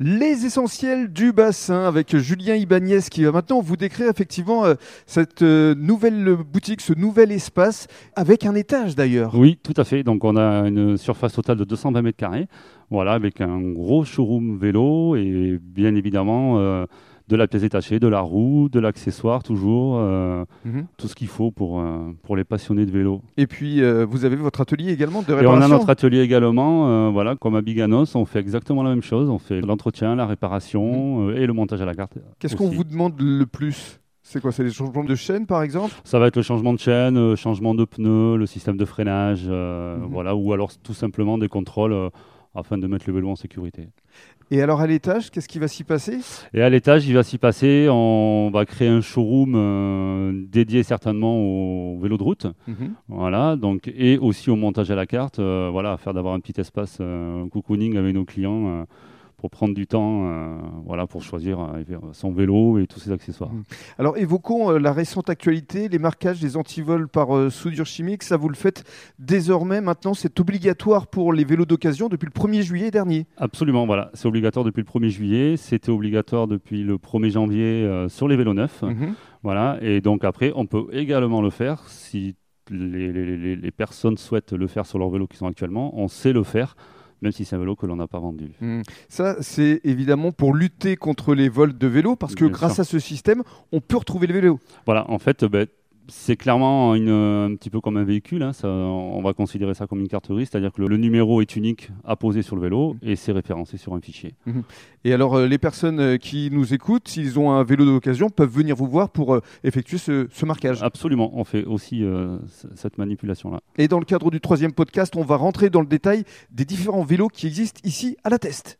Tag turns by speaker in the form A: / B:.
A: Les essentiels du bassin avec Julien Ibanez qui va maintenant vous décrire effectivement euh, cette euh, nouvelle boutique, ce nouvel espace avec un étage d'ailleurs.
B: Oui, tout à fait. Donc on a une surface totale de 220 mètres carrés, voilà, avec un gros showroom vélo et bien évidemment euh, de la pièce détachée, de la roue, de l'accessoire toujours, euh,
A: Mhm.
B: tout ce qu'il faut pour, euh, pour les passionnés de vélo.
A: Et puis euh, vous avez votre atelier également de
B: Et on
A: réparation.
B: a notre atelier également, voilà, comme à Biganos, on fait exactement la même chose. On fait l'entretien, la réparation euh, et le montage à la carte.
A: Qu'est-ce qu'on vous demande le plus? C'est quoi C'est les changements de chaîne par exemple?
B: Ça va être le changement de chaîne, euh, changement de pneus, le système de freinage, euh,
A: Mhm.
B: voilà, ou alors tout simplement des contrôles euh, afin de mettre le vélo en sécurité.
A: Et alors à l'étage, qu'est-ce qui va s'y passer?
B: Et à l'étage, il va s'y passer, on va créer un showroom euh, dédié certainement au vélo de route, voilà, donc et aussi au montage à la carte, euh, voilà, afin d'avoir un petit espace euh, cocooning avec nos clients euh, pour prendre du temps, euh, voilà, pour choisir euh, son vélo et tous ses accessoires.
A: Mhm. Alors évoquons euh, la récente actualité, les marquages des antivols par soudure chimique. Ça vous le faites désormais. Maintenant, c'est obligatoire pour les vélos d'occasion depuis le 1er juillet dernier.
B: Absolument, voilà, c'est obligatoire depuis le 1er juillet, c'était obligatoire depuis le 1er janvier sur les vélos neufs.
A: Mhm.
B: Voilà, et donc après, on peut également le faire si les, les- les- les personnes souhaitent le faire sur leur vélo qui sont actuellement, on sait le faire, même si c'est un vélo que l'on n'a pas vendu.
A: Mhm. Ça, c'est évidemment pour lutter contre les vols de vélos, parce que
B: Bien
A: grâce
B: sûr.
A: à ce système, on peut retrouver le vélo.
B: Voilà, en fait, ben, c'est clairement une- un petit peu comme un véhicule, hein, ça, on va considérer ça comme une carte grise, c'est-à-dire que le, le numéro est unique apposé sur le vélo et c'est référencé sur un fichier.
A: Et alors, euh, les personnes euh, qui nous écoutent, s'ils ont un vélo d'occasion, peuvent venir vous voir pour euh, effectuer ce, ce marquage.
B: Absolument, on fait aussi euh, cette manipulation-là.
A: Et dans le cadre du troisième podcast, on va rentrer dans le détail des différents vélos qui existent ici à la Teste.